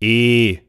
E.